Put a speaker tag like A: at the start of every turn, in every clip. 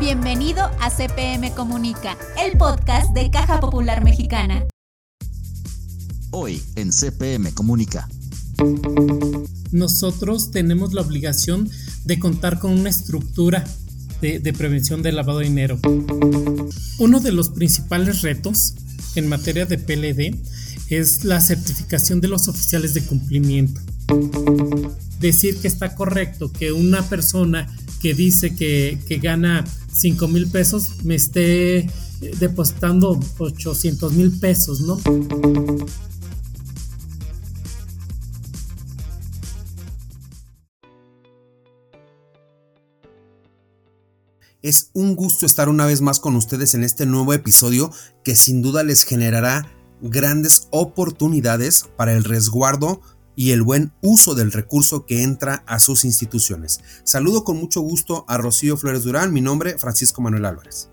A: Bienvenido a CPM Comunica, el podcast de Caja Popular Mexicana.
B: Hoy en CPM Comunica.
C: Nosotros tenemos la obligación de contar con una estructura de, de, prevención del lavado de dinero. Uno de los principales retos en materia de PLD es la certificación de los oficiales de cumplimiento. Decir que está correcto que una persona que dice que, que gana 5 mil pesos me esté depositando 800 mil pesos, ¿no?
D: Es un gusto estar una vez más con ustedes en este nuevo episodio que sin duda les generará grandes oportunidades para el resguardo y el buen uso del recurso que entra a sus instituciones. Saludo con mucho gusto a Rocío Flores Durán, mi nombre Francisco Manuel Álvarez.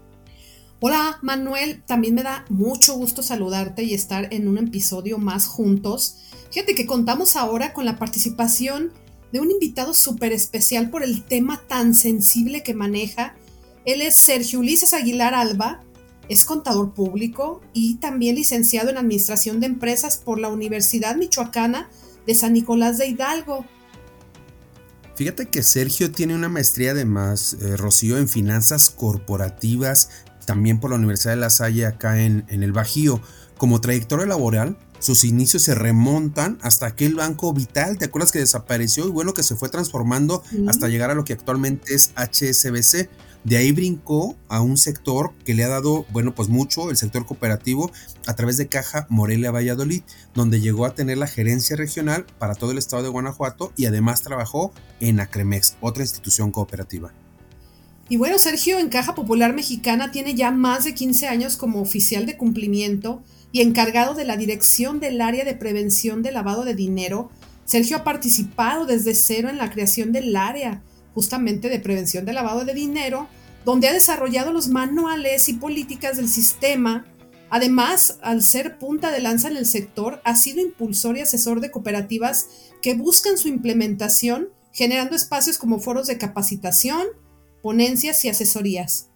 E: Hola Manuel, también me da mucho gusto saludarte y estar en un episodio más juntos. Fíjate que contamos ahora con la participación de un invitado súper especial por el tema tan sensible que maneja él es Sergio Ulises Aguilar Alba, es contador público y también licenciado en Administración de Empresas por la Universidad Michoacana de San Nicolás de Hidalgo.
D: Fíjate que Sergio tiene una maestría además, eh, Rocío, en finanzas corporativas, también por la Universidad de La Salle acá en, en el Bajío. Como trayectoria laboral, sus inicios se remontan hasta aquel banco vital, ¿te acuerdas que desapareció y bueno que se fue transformando hasta llegar a lo que actualmente es HSBC? De ahí brincó a un sector que le ha dado, bueno, pues mucho, el sector cooperativo, a través de Caja Morelia Valladolid, donde llegó a tener la gerencia regional para todo el estado de Guanajuato y además trabajó en Acremex, otra institución cooperativa.
E: Y bueno, Sergio en Caja Popular Mexicana tiene ya más de 15 años como oficial de cumplimiento y encargado de la dirección del área de prevención de lavado de dinero. Sergio ha participado desde cero en la creación del área justamente de prevención de lavado de dinero, donde ha desarrollado los manuales y políticas del sistema. Además, al ser punta de lanza en el sector, ha sido impulsor y asesor de cooperativas que buscan su implementación, generando espacios como foros de capacitación, ponencias y asesorías.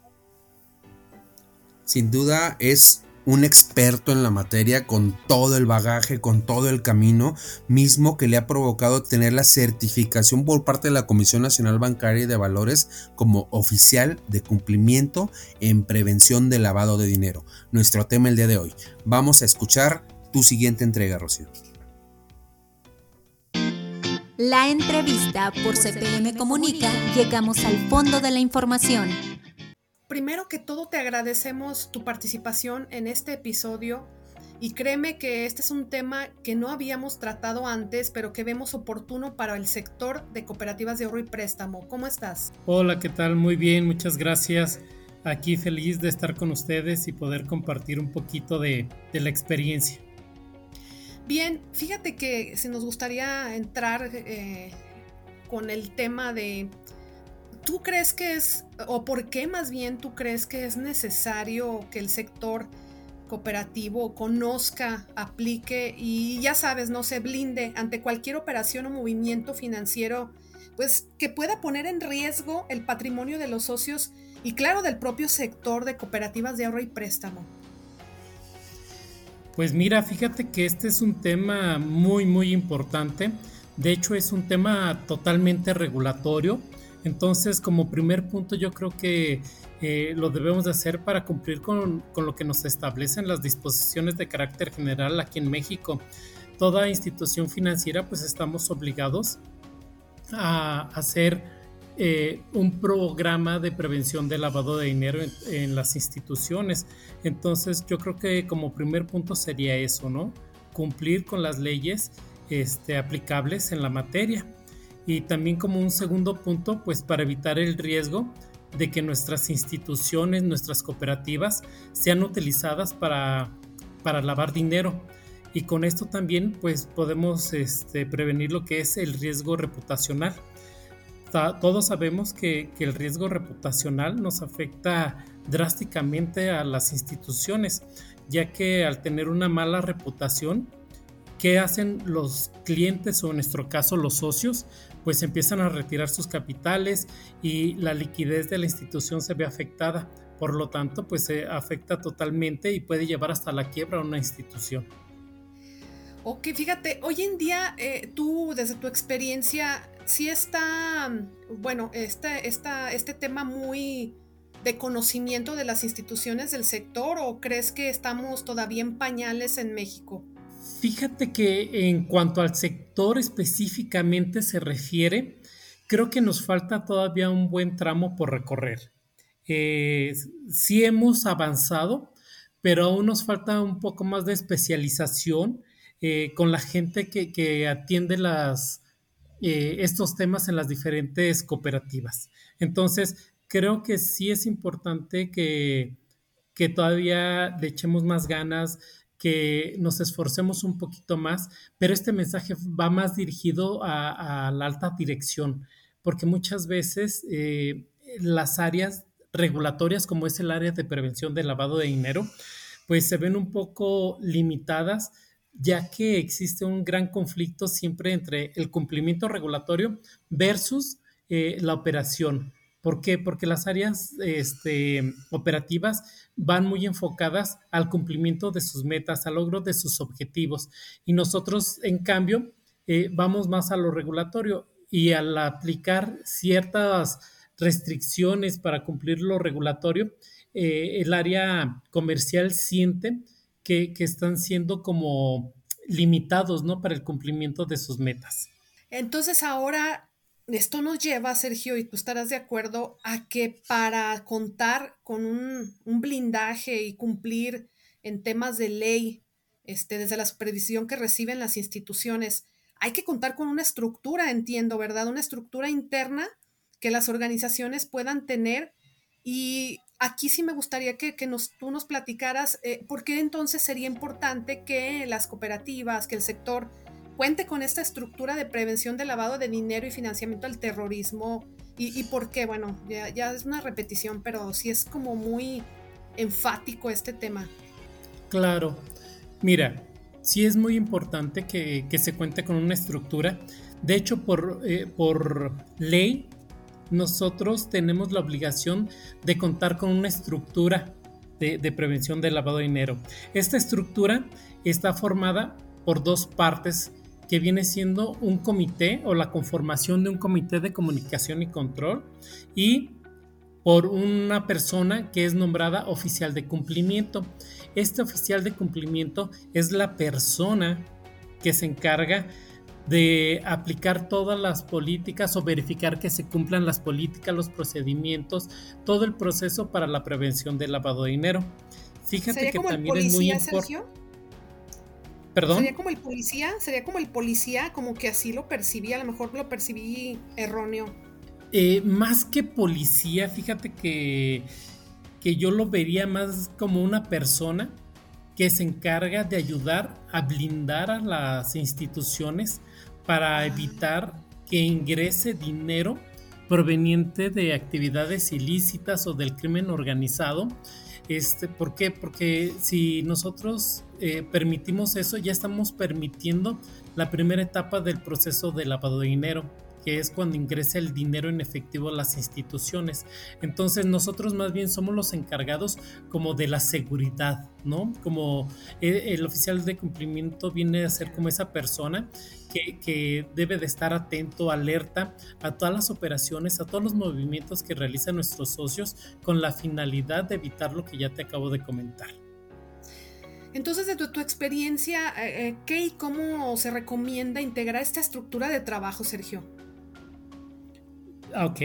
D: Sin duda es un experto en la materia con todo el bagaje, con todo el camino mismo que le ha provocado tener la certificación por parte de la Comisión Nacional Bancaria y de Valores como oficial de cumplimiento en prevención de lavado de dinero. Nuestro tema el día de hoy. Vamos a escuchar tu siguiente entrega, Rocío.
A: La entrevista por CPM Comunica, llegamos al fondo de la información.
E: Primero que todo te agradecemos tu participación en este episodio y créeme que este es un tema que no habíamos tratado antes, pero que vemos oportuno para el sector de cooperativas de ahorro y préstamo. ¿Cómo estás?
C: Hola, ¿qué tal? Muy bien, muchas gracias. Aquí feliz de estar con ustedes y poder compartir un poquito de, de la experiencia.
E: Bien, fíjate que si nos gustaría entrar eh, con el tema de ¿Tú crees que es, o por qué más bien tú crees que es necesario que el sector cooperativo conozca, aplique y ya sabes, no se blinde ante cualquier operación o movimiento financiero, pues que pueda poner en riesgo el patrimonio de los socios y claro del propio sector de cooperativas de ahorro y préstamo?
C: Pues mira, fíjate que este es un tema muy, muy importante. De hecho, es un tema totalmente regulatorio entonces, como primer punto, yo creo que eh, lo debemos de hacer para cumplir con, con, lo que nos establecen las disposiciones de carácter general aquí en México. Toda institución financiera, pues estamos obligados a hacer eh, un programa de prevención de lavado de dinero en, en, las instituciones. Entonces, yo creo que como primer punto sería eso, ¿no? Cumplir con las leyes este, aplicables en la materia y también como un segundo punto, pues para evitar el riesgo de que nuestras instituciones, nuestras cooperativas sean utilizadas para, para lavar dinero. Y con esto también pues podemos este, prevenir lo que es el riesgo reputacional. Todos sabemos que, que el riesgo reputacional nos afecta drásticamente a las instituciones, ya que al tener una mala reputación, ¿qué hacen los clientes o en nuestro caso los socios? Pues empiezan a retirar sus capitales y la liquidez de la institución se ve afectada. Por lo tanto, pues se afecta totalmente y puede llevar hasta la quiebra a una institución.
E: Ok, fíjate, hoy en día eh, tú, desde tu experiencia, sí está, bueno, este, este tema muy de conocimiento de las instituciones del sector o crees que estamos todavía en pañales en México?
C: Fíjate que en cuanto al sector específicamente se refiere, creo que nos falta todavía un buen tramo por recorrer. Eh, sí hemos avanzado, pero aún nos falta un poco más de especialización eh, con la gente que, atiende eh, estos temas en las diferentes cooperativas. Entonces, creo que sí es importante que, que todavía le echemos más ganas, que nos esforcemos un poquito más, pero este mensaje va más dirigido a, la alta dirección, porque muchas veces eh, las áreas regulatorias, como es el área de prevención del lavado de dinero, pues se ven un poco limitadas, ya que existe un gran conflicto siempre entre el cumplimiento regulatorio versus eh, la operación. ¿Por qué? Porque las áreas este, operativas van muy enfocadas al cumplimiento de sus metas, al logro de sus objetivos. Y nosotros, en cambio, eh, vamos más a lo regulatorio y al aplicar ciertas restricciones para cumplir lo regulatorio, eh, el área comercial siente que, que están siendo como limitados, ¿no? Para el cumplimiento de sus metas.
E: Entonces ahora esto nos lleva, Sergio, y tú estarás de acuerdo, a que para contar con un, blindaje y cumplir en temas de ley, este, desde la supervisión que reciben las instituciones, hay que contar con una estructura, entiendo, ¿verdad? Una estructura interna que las organizaciones puedan tener. Y aquí sí me gustaría que, nos, tú nos platicaras eh, por qué entonces sería importante que las cooperativas, que el sector cuente con esta estructura de prevención de lavado de dinero y financiamiento al terrorismo. ¿Y, por qué? Bueno, ya, es una repetición, pero sí es como muy enfático este tema.
C: Claro. Mira, sí es muy importante que, se cuente con una estructura. De hecho, por, eh, por ley, nosotros tenemos la obligación de contar con una estructura de, de, prevención del lavado de dinero. Esta estructura está formada por dos partes que viene siendo un comité o la conformación de un comité de comunicación y control y por una persona que es nombrada oficial de cumplimiento. Este oficial de cumplimiento es la persona que se encarga de aplicar todas las políticas o verificar que se cumplan las políticas, los procedimientos, todo el proceso para la prevención del lavado de dinero. Fíjate que también es muy importante.
E: Sería como el policía, sería como el policía, como que así lo percibí, a lo mejor lo percibí erróneo.
C: Eh, más que policía, fíjate que, que yo lo vería más como una persona que se encarga de ayudar a blindar a las instituciones para evitar que ingrese dinero proveniente de actividades ilícitas o del crimen organizado este, ¿Por qué? Porque si nosotros eh, permitimos eso, ya estamos permitiendo la primera etapa del proceso de lavado de dinero que es cuando ingresa el dinero en efectivo a las instituciones. Entonces nosotros más bien somos los encargados como de la seguridad, ¿no? Como eh, el oficial de cumplimiento viene a ser como esa persona que, que, debe de estar atento, alerta a todas las operaciones, a todos los movimientos que realizan nuestros socios con la finalidad de evitar lo que ya te acabo de comentar.
E: Entonces, de tu, experiencia, eh, eh, ¿qué y cómo se recomienda integrar esta estructura de trabajo, Sergio?
C: Ah, ok.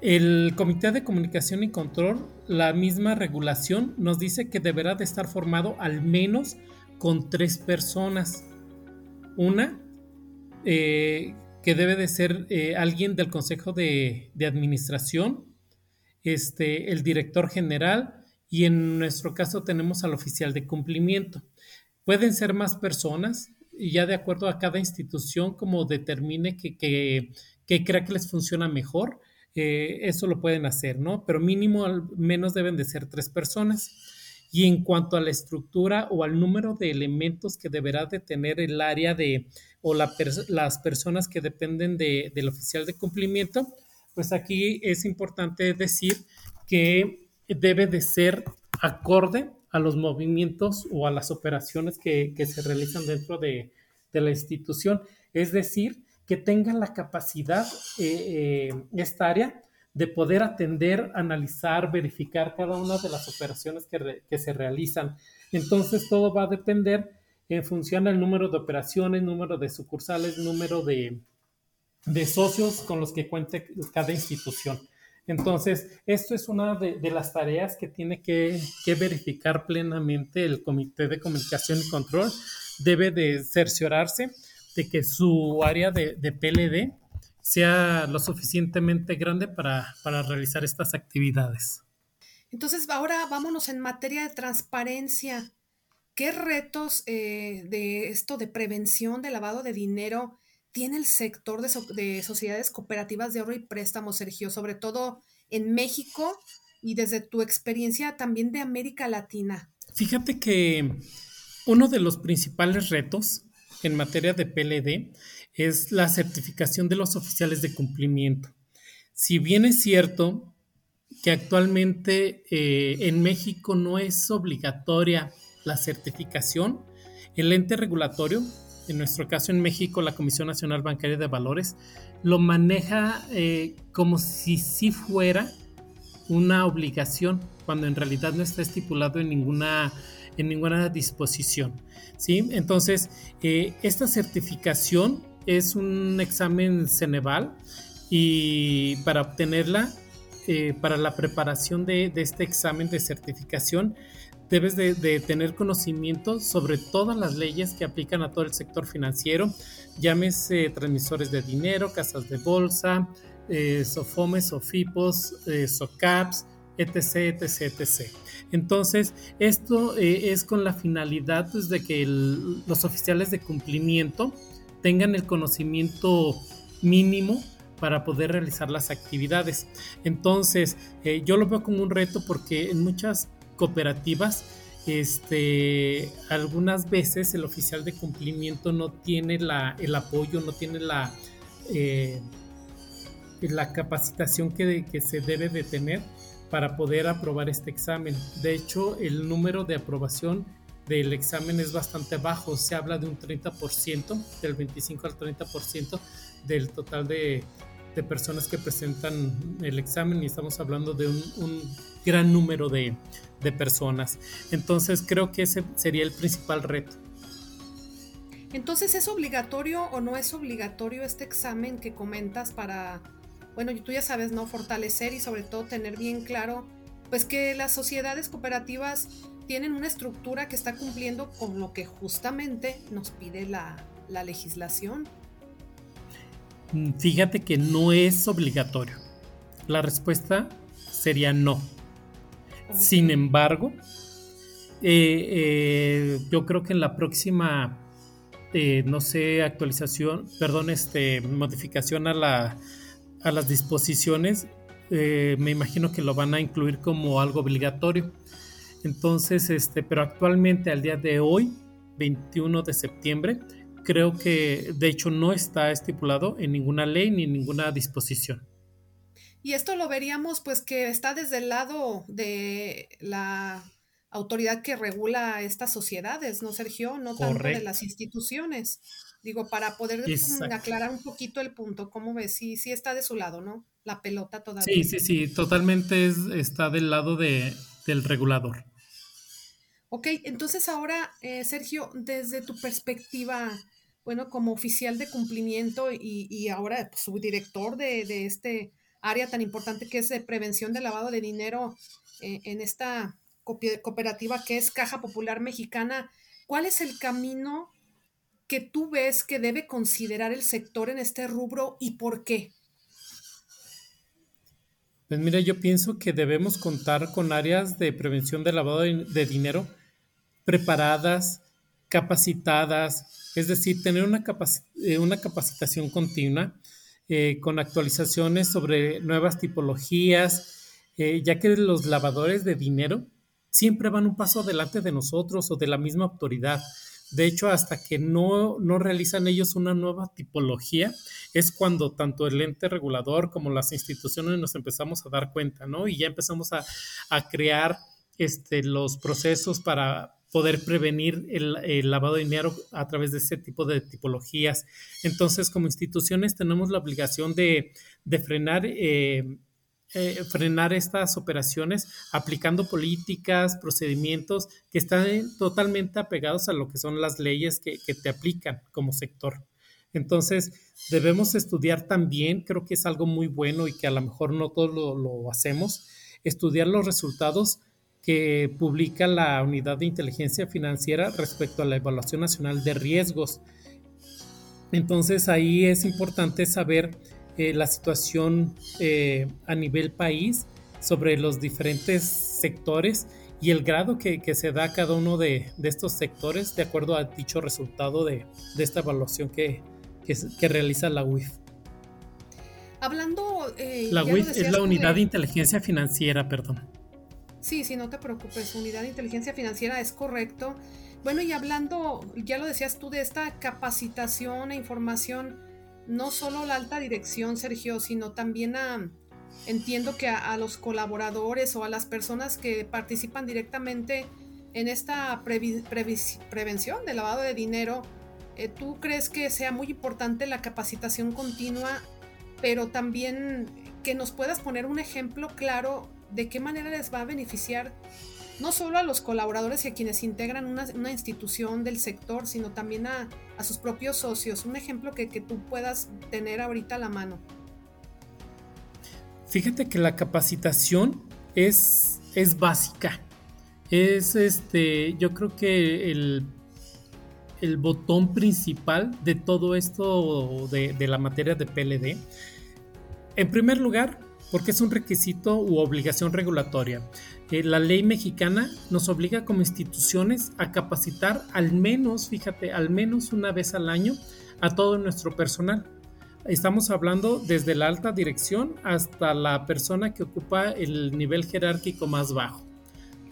C: El Comité de Comunicación y Control, la misma regulación nos dice que deberá de estar formado al menos con tres personas. Una, eh, que debe de ser alguien del Consejo de, Administración, este, el director general y en nuestro caso tenemos al oficial de cumplimiento. Pueden ser más personas ya de acuerdo a cada institución como determine que, que que crea que les funciona mejor, eh, eso lo pueden hacer, ¿no? Pero mínimo al menos deben de ser tres personas. Y en cuanto a la estructura o al número de elementos que deberá de tener el área de o las personas que dependen del oficial de cumplimiento, pues aquí es importante decir que debe de ser acorde a los movimientos o a las operaciones que, se realizan dentro de, la institución. Es decir, que tenga la capacidad eh, eh, esta área de poder atender, analizar, verificar cada una de las operaciones que, se realizan. Entonces, todo va a depender en función del número de operaciones, número de sucursales, número de, de socios con los que cuente cada institución. Entonces, esto es una de, las tareas que tiene que, verificar plenamente el Comité de Comunicación y Control. Debe de cerciorarse de que su área de, PLD sea lo suficientemente grande para, realizar estas actividades.
E: Entonces, ahora vámonos en materia de transparencia. ¿Qué retos eh, de esto de prevención de lavado de dinero tiene el sector de, sociedades cooperativas de ahorro y préstamo, Sergio, sobre todo en México y desde tu experiencia también de América Latina?
C: Fíjate que uno de los principales retos en materia de PLD es la certificación de los oficiales de cumplimiento. Si bien es cierto que actualmente eh, en México no es obligatoria la certificación, el ente regulatorio en nuestro caso en México, la Comisión Nacional Bancaria de Valores lo maneja eh, como si sí fuera una obligación, cuando en realidad no está estipulado en ninguna, en ninguna disposición. ¿sí? Entonces, eh, esta certificación es un examen Ceneval y para obtenerla, eh, para la preparación de, de este examen de certificación, debes de, tener conocimiento sobre todas las leyes que aplican a todo el sector financiero, llámese transmisores de dinero, casas de bolsa, eh, SOFOMES, SOFIPOS, eh, SOCAPS, etc, etc, etc. Entonces, esto eh, es con la finalidad pues, de que los oficiales de cumplimiento tengan el conocimiento mínimo para poder realizar las actividades. Entonces, yo lo veo como un reto porque en muchas cooperativas, este, algunas veces el oficial de cumplimiento no tiene la, el apoyo, no tiene la, eh, la capacitación que, que, se debe de tener para poder aprobar este examen. De hecho, el número de aprobación del examen es bastante bajo, se habla de un 30%, del 25 al 30% del total de, de personas que presentan el examen y estamos hablando de un, gran número de, personas. Entonces creo que ese sería el principal reto.
E: Entonces, ¿es obligatorio o no es obligatorio este examen que comentas para, bueno, tú ya sabes, ¿no? Fortalecer y sobre todo tener bien claro, pues que las sociedades cooperativas tienen una estructura que está cumpliendo con lo que justamente nos pide la, la legislación.
C: Fíjate que no es obligatorio. La respuesta sería no. Sin embargo, eh, eh, yo creo que en la próxima, eh, no sé, actualización, perdón, este, modificación a, la, a las disposiciones, me imagino que lo van a incluir como algo obligatorio. Entonces, este, pero actualmente al día de hoy, 21 de septiembre, creo que de hecho no está estipulado en ninguna ley ni en ninguna disposición.
E: Y esto lo veríamos pues que está desde el lado de la autoridad que regula estas sociedades, ¿no, Sergio? No tanto de las instituciones. Digo, para poder aclarar un poquito el punto, ¿cómo ves? Sí, sí está de su lado, ¿no? La pelota todavía.
C: Sí, sí, sí, totalmente está del lado de, del regulador.
E: Ok, entonces ahora, eh, Sergio, desde tu perspectiva, bueno, como oficial de cumplimiento y, ahora pues, subdirector de, de, este área tan importante que es de prevención de lavado de dinero eh, en esta cooperativa que es Caja Popular Mexicana, ¿cuál es el camino que tú ves que debe considerar el sector en este rubro y por qué?
C: Pues mira, yo pienso que debemos contar con áreas de prevención de lavado de dinero preparadas, capacitadas, es decir, tener una, eh, una capacitación continua eh, con actualizaciones sobre nuevas tipologías, eh, ya que los lavadores de dinero siempre van un paso adelante de nosotros o de la misma autoridad. De hecho, hasta que no, no, realizan ellos una nueva tipología, es cuando tanto el ente regulador como las instituciones nos empezamos a dar cuenta, ¿no? Y ya empezamos a, a crear este, los procesos para poder prevenir el, lavado de dinero a través de ese tipo de tipologías. Entonces, como instituciones tenemos la obligación de, frenar, eh, eh, frenar estas operaciones aplicando políticas, procedimientos que están totalmente apegados a lo que son las leyes que, te aplican como sector. Entonces, debemos estudiar también, creo que es algo muy bueno y que a lo mejor no todos lo, lo hacemos, estudiar los resultados que publica la Unidad de Inteligencia Financiera respecto a la Evaluación Nacional de Riesgos. Entonces ahí es importante saber eh, la situación eh, a nivel país sobre los diferentes sectores y el grado que, se da a cada uno de, estos sectores de acuerdo a dicho resultado de, esta evaluación que, que, realiza la UIF.
E: Hablando...
C: Eh, la UIF es la Unidad de Inteligencia Financiera, perdón.
E: Sí, sí, no te preocupes, unidad de inteligencia financiera es correcto. Bueno, y hablando, ya lo decías tú, de esta capacitación e información, no solo la alta dirección, Sergio, sino también a, entiendo que a, los colaboradores o a las personas que participan directamente en esta prevención del lavado de dinero, eh, ¿tú crees que sea muy importante la capacitación continua, pero también que nos puedas poner un ejemplo claro de qué manera les va a beneficiar no solo a los colaboradores y a quienes integran una, institución del sector, sino también a, sus propios socios. Un ejemplo que, tú puedas tener ahorita a la mano.
C: Fíjate que la capacitación es, es básica. Es este, yo creo que el, el botón principal de todo esto de, de la materia de PLD. En primer lugar, porque es un requisito u obligación regulatoria. Eh, la ley mexicana nos obliga como instituciones a capacitar al menos, fíjate, al menos una vez al año a todo nuestro personal. Estamos hablando desde la alta dirección hasta la persona que ocupa el nivel jerárquico más bajo.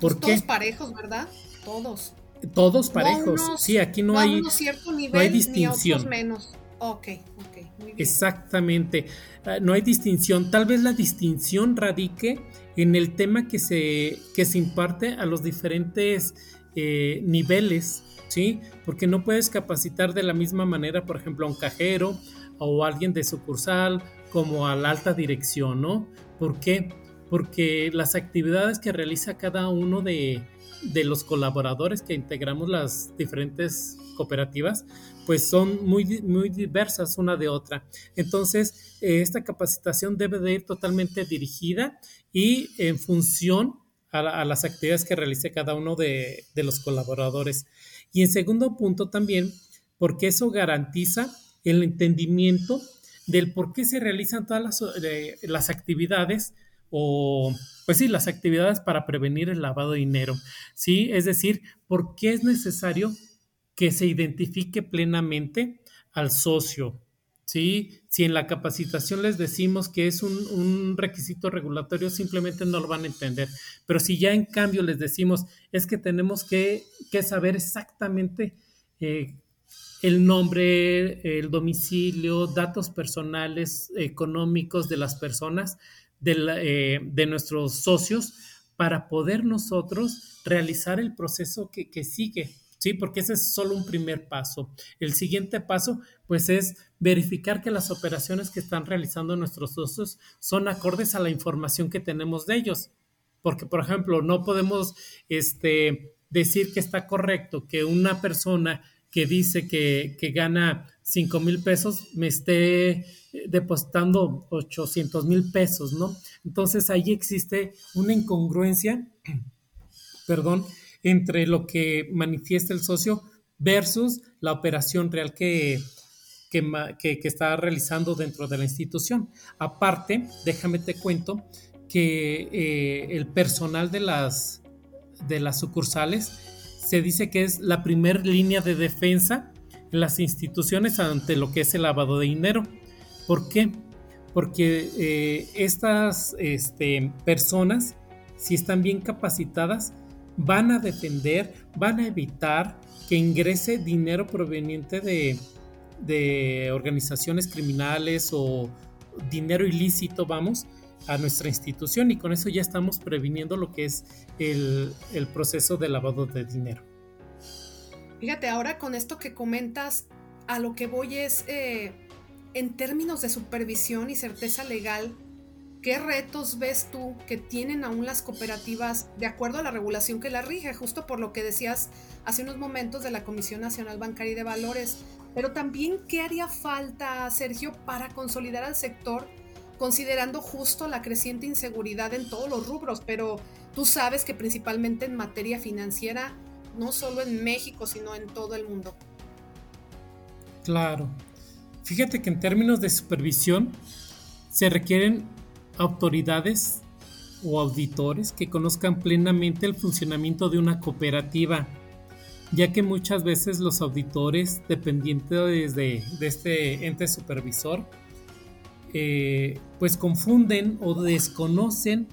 E: ¿Por pues Todos parejos, ¿verdad? Todos.
C: Todos parejos. sí, aquí no, hay, no hay distinción.
E: menos. Ok, ok.
C: Exactamente. Ah, no hay distinción. Tal vez la distinción radique en el tema que se, que se imparte a los diferentes eh, niveles, ¿sí? Porque no puedes capacitar de la misma manera, por ejemplo, a un cajero o alguien de sucursal como a la alta dirección, ¿no? ¿Por qué? Porque las actividades que realiza cada uno de, de los colaboradores que integramos las diferentes cooperativas, pues son muy, muy diversas una de otra. Entonces, eh, esta capacitación debe de ir totalmente dirigida y en función a, las actividades que realice cada uno de, los colaboradores. Y en segundo punto también, porque eso garantiza el entendimiento del por qué se realizan todas las, eh, las actividades o pues sí, las actividades para prevenir el lavado de dinero, ¿sí? Es decir, ¿por qué es necesario que se identifique plenamente al socio. ¿sí? Si en la capacitación les decimos que es un, requisito regulatorio, simplemente no lo van a entender. Pero si ya en cambio les decimos es que tenemos que, saber exactamente eh, el nombre, el domicilio, datos personales, económicos de las personas, de, eh, nuestros socios, para poder nosotros realizar el proceso que sigue. ¿Sí? Porque ese es solo un primer paso. El siguiente paso, pues, es verificar que las operaciones que están realizando nuestros socios son acordes a la información que tenemos de ellos. Porque, por ejemplo, no podemos este, decir que está correcto que una persona que dice que, gana 5 mil pesos me esté eh, depositando 800 mil pesos, ¿no? Entonces ahí existe una incongruencia, perdón, entre lo que manifiesta el socio versus la operación real que, que, está realizando dentro de la institución. Aparte, déjame te cuento que eh, el personal de las, de las sucursales se dice que es la primera línea de defensa en las instituciones ante lo que es el lavado de dinero. ¿Por qué? Porque eh, estas este, personas, si están bien capacitadas, van a defender, van a evitar que ingrese dinero proveniente de, de organizaciones criminales o dinero ilícito, vamos, a nuestra institución y con eso ya estamos previniendo lo que es el, el proceso de lavado de dinero.
E: Fíjate, ahora con esto que comentas, a lo que voy es, eh, en términos de supervisión y certeza legal, ¿qué retos ves tú que tienen aún las cooperativas de acuerdo a la regulación que la rige? Justo por lo que decías hace unos momentos de la Comisión Nacional Bancaria y de Valores. Pero también, ¿qué haría falta, Sergio, para consolidar al sector, considerando justo la creciente inseguridad en todos los rubros? Pero tú sabes que principalmente en materia financiera, no solo en México, sino en todo el mundo.
C: Claro. Fíjate que en términos de supervisión se requieren autoridades o auditores que conozcan plenamente el funcionamiento de una cooperativa, ya que muchas veces los auditores dependientes de, de este ente supervisor, eh, pues confunden o desconocen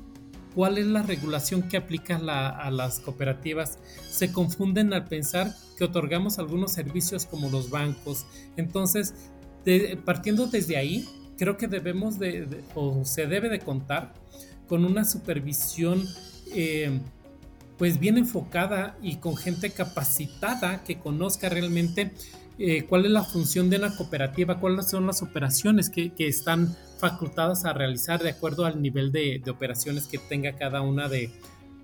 C: cuál es la regulación que aplica a las cooperativas. Se confunden al pensar que otorgamos algunos servicios como los bancos. Entonces, partiendo desde ahí, creo que debemos de, o se debe de contar con una supervisión eh, pues bien enfocada y con gente capacitada que conozca realmente eh, cuál es la función de una cooperativa, cuáles son las operaciones que, están facultadas a realizar de acuerdo al nivel de, operaciones que tenga cada una de,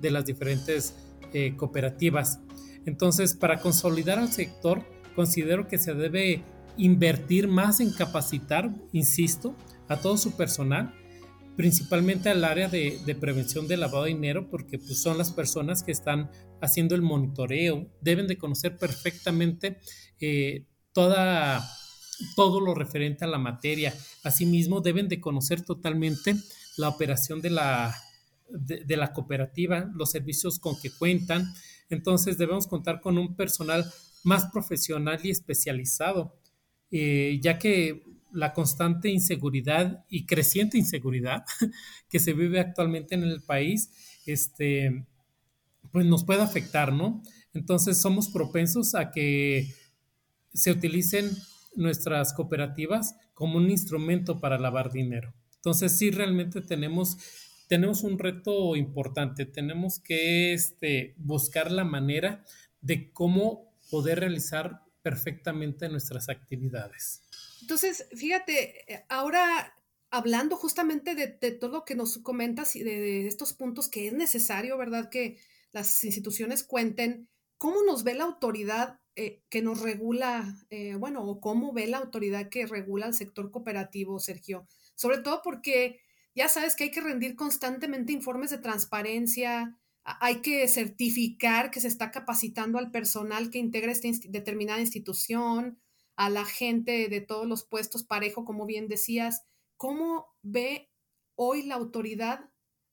C: las diferentes eh, cooperativas. Entonces, para consolidar al sector, considero que se debe invertir más en capacitar, insisto, a todo su personal, principalmente al área de, prevención de lavado de dinero, porque pues, son las personas que están haciendo el monitoreo, deben de conocer perfectamente eh, toda, todo lo referente a la materia. Asimismo, deben de conocer totalmente la operación de la, de la cooperativa, los servicios con que cuentan. Entonces debemos contar con un personal más profesional y especializado eh, ya que la constante inseguridad y creciente inseguridad que se vive actualmente en el país, este, pues nos puede afectar, ¿no? Entonces somos propensos a que se utilicen nuestras cooperativas como un instrumento para lavar dinero. Entonces sí realmente tenemos, tenemos un reto importante, tenemos que este, buscar la manera de cómo poder realizar perfectamente nuestras actividades.
E: Entonces, fíjate, eh, ahora hablando justamente de, todo lo que nos comentas y de, estos puntos que es necesario, ¿verdad? Que las instituciones cuenten, ¿cómo nos ve la autoridad eh, que nos regula, eh, bueno, o cómo ve la autoridad que regula el sector cooperativo, Sergio? Sobre todo porque ya sabes que hay que rendir constantemente informes de transparencia, hay que certificar que se está capacitando al personal que integra esta determinada institución, a la gente de todos los puestos parejo, como bien decías. ¿Cómo ve hoy la autoridad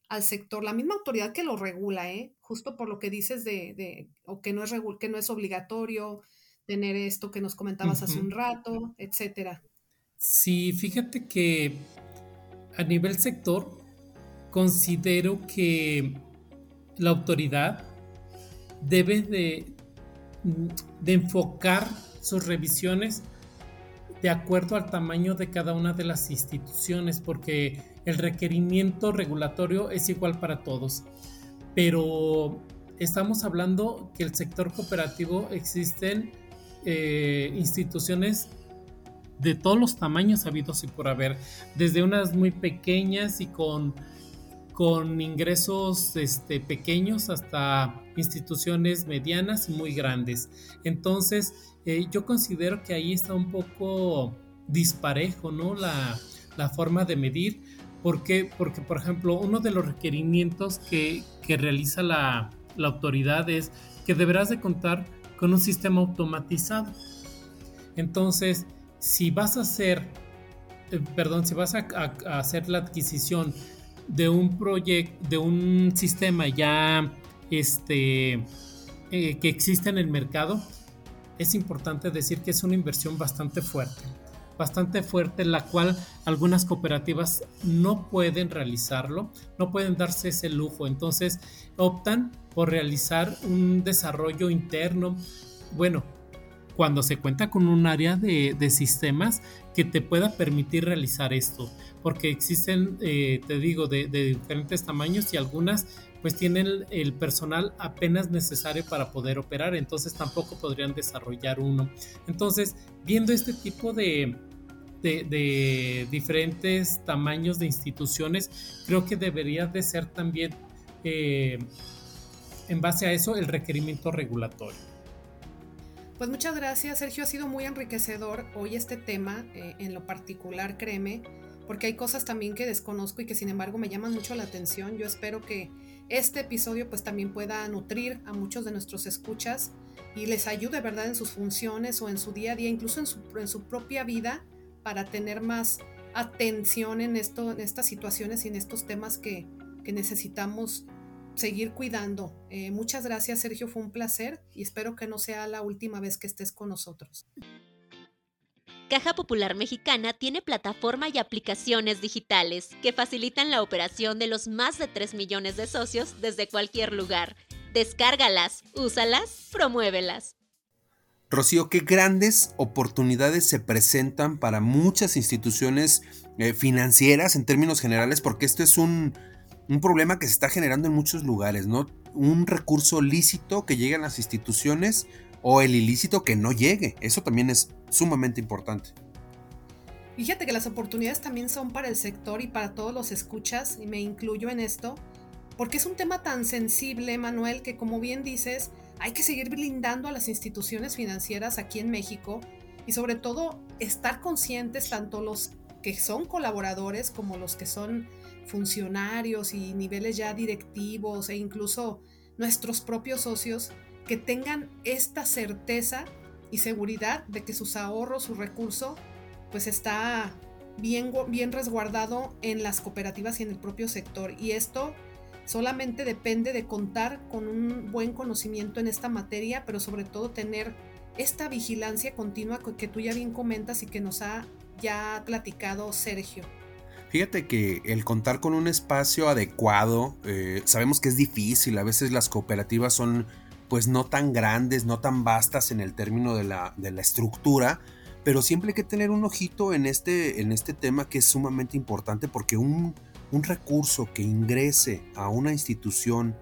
E: al sector? La misma autoridad que lo regula, ¿eh? justo por lo que dices de, o que no, es que no es obligatorio tener esto que nos comentabas hace un rato, etcétera.
C: Sí, fíjate que a nivel sector considero que la autoridad debe de, de enfocar sus revisiones de acuerdo al tamaño de cada una de las instituciones, porque el requerimiento regulatorio es igual para todos. Pero estamos hablando que el sector cooperativo existen eh, instituciones de todos los tamaños habidos y por haber, desde unas muy pequeñas y con con ingresos este, pequeños hasta instituciones medianas y muy grandes. Entonces, eh, yo considero que ahí está un poco disparejo, ¿no? La, forma de medir. ¿Por qué? Porque, por ejemplo, uno de los requerimientos que, realiza la, autoridad es que deberás de contar con un sistema automatizado. Entonces, si vas a hacer, eh, perdón, si vas a hacer la adquisición de un proyecto, de un sistema ya este, eh, que existe en el mercado, es importante decir que es una inversión bastante fuerte. bastante fuerte, la cual algunas cooperativas no pueden realizarlo, no pueden darse ese lujo, entonces optan por realizar un desarrollo interno. Bueno, cuando se cuenta con un área de, sistemas que te pueda permitir realizar esto, porque existen, eh, te digo, de, diferentes tamaños y algunas pues tienen el personal apenas necesario para poder operar, entonces tampoco podrían desarrollar uno. Entonces, viendo este tipo de, de, diferentes tamaños de instituciones, creo que debería de ser también, eh, en base a eso, el requerimiento regulatorio.
E: Pues muchas gracias, Sergio. Ha sido muy enriquecedor hoy este tema, eh, en lo particular, créeme, porque hay cosas también que desconozco y que sin embargo me llaman mucho la atención. Yo espero que este episodio pues también pueda nutrir a muchos de nuestros escuchas y les ayude, ¿verdad?, en sus funciones o en su día a día, incluso en su, en su propia vida, para tener más atención en, esto, en estas situaciones y en estos temas que, que necesitamos seguir cuidando. Eh, muchas gracias, Sergio, fue un placer y espero que no sea la última vez que estés con nosotros.
A: Caja Popular Mexicana tiene plataforma y aplicaciones digitales que facilitan la operación de los más de 3 millones de socios desde cualquier lugar. Descárgalas, úsalas, promuévelas.
D: Rocío, qué grandes oportunidades se presentan para muchas instituciones eh, financieras en términos generales, porque esto es un, un problema que se está generando en muchos lugares, ¿no? Un recurso lícito que llegue a las instituciones o el ilícito que no llegue. Eso también es sumamente importante.
E: Fíjate que las oportunidades también son para el sector y para todos los escuchas, y me incluyo en esto, porque es un tema tan sensible, Manuel, que como bien dices, hay que seguir blindando a las instituciones financieras aquí en México y sobre todo estar conscientes tanto los que son colaboradores como los que son funcionarios y niveles ya directivos e incluso nuestros propios socios que tengan esta certeza y seguridad de que sus ahorros, su recurso, pues está bien, bien resguardado en las cooperativas y en el propio sector. Y esto solamente depende de contar con un buen conocimiento en esta materia, pero sobre todo tener esta vigilancia continua que tú ya bien comentas y que nos ha ya platicado Sergio.
D: Fíjate que el contar con un espacio adecuado, eh, sabemos que es difícil, a veces las cooperativas son pues no tan grandes, no tan vastas en el término de la, estructura, pero siempre hay que tener un ojito en este, en este tema que es sumamente importante porque un, recurso que ingrese a una institución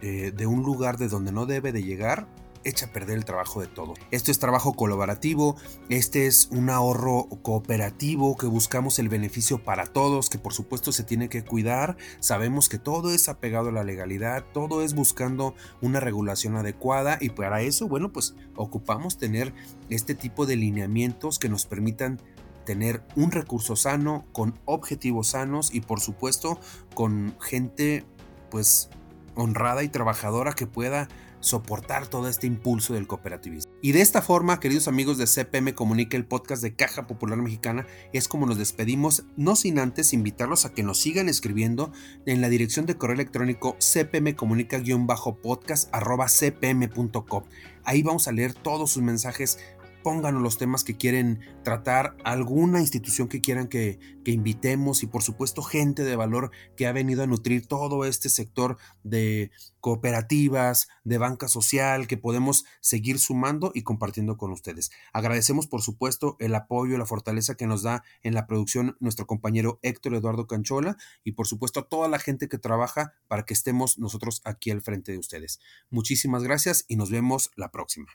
D: eh, de un lugar de donde no debe de llegar, echa a perder el trabajo de todo. Esto es trabajo colaborativo, este es un ahorro cooperativo que buscamos el beneficio para todos, que por supuesto se tiene que cuidar. Sabemos que todo es apegado a la legalidad, todo es buscando una regulación adecuada y para eso, bueno, pues ocupamos tener este tipo de lineamientos que nos permitan tener un recurso sano, con objetivos sanos y por supuesto con gente pues honrada y trabajadora que pueda soportar todo este impulso del cooperativismo. Y de esta forma, queridos amigos de CPM Comunica, el podcast de Caja Popular Mexicana, es como nos despedimos, no sin antes invitarlos a que nos sigan escribiendo en la dirección de correo electrónico cpmcomunica-podcast cpm.com. Ahí vamos a leer todos sus mensajes pónganos los temas que quieren tratar, alguna institución que quieran que, invitemos y por supuesto gente de valor que ha venido a nutrir todo este sector de cooperativas, de banca social, que podemos seguir sumando y compartiendo con ustedes. Agradecemos por supuesto el apoyo la fortaleza que nos da en la producción nuestro compañero Héctor Eduardo Canchola y por supuesto a toda la gente que trabaja para que estemos nosotros aquí al frente de ustedes. Muchísimas gracias y nos vemos la próxima.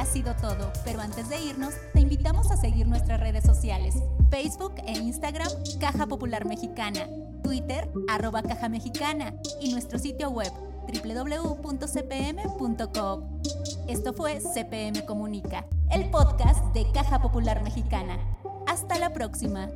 A: Ha sido todo, pero antes de irnos, te invitamos a seguir nuestras redes sociales, Facebook e Instagram, Caja Popular Mexicana, Twitter, arroba Caja Mexicana y nuestro sitio web www.cpm.com. Esto fue CPM Comunica, el podcast de Caja Popular Mexicana. Hasta la próxima.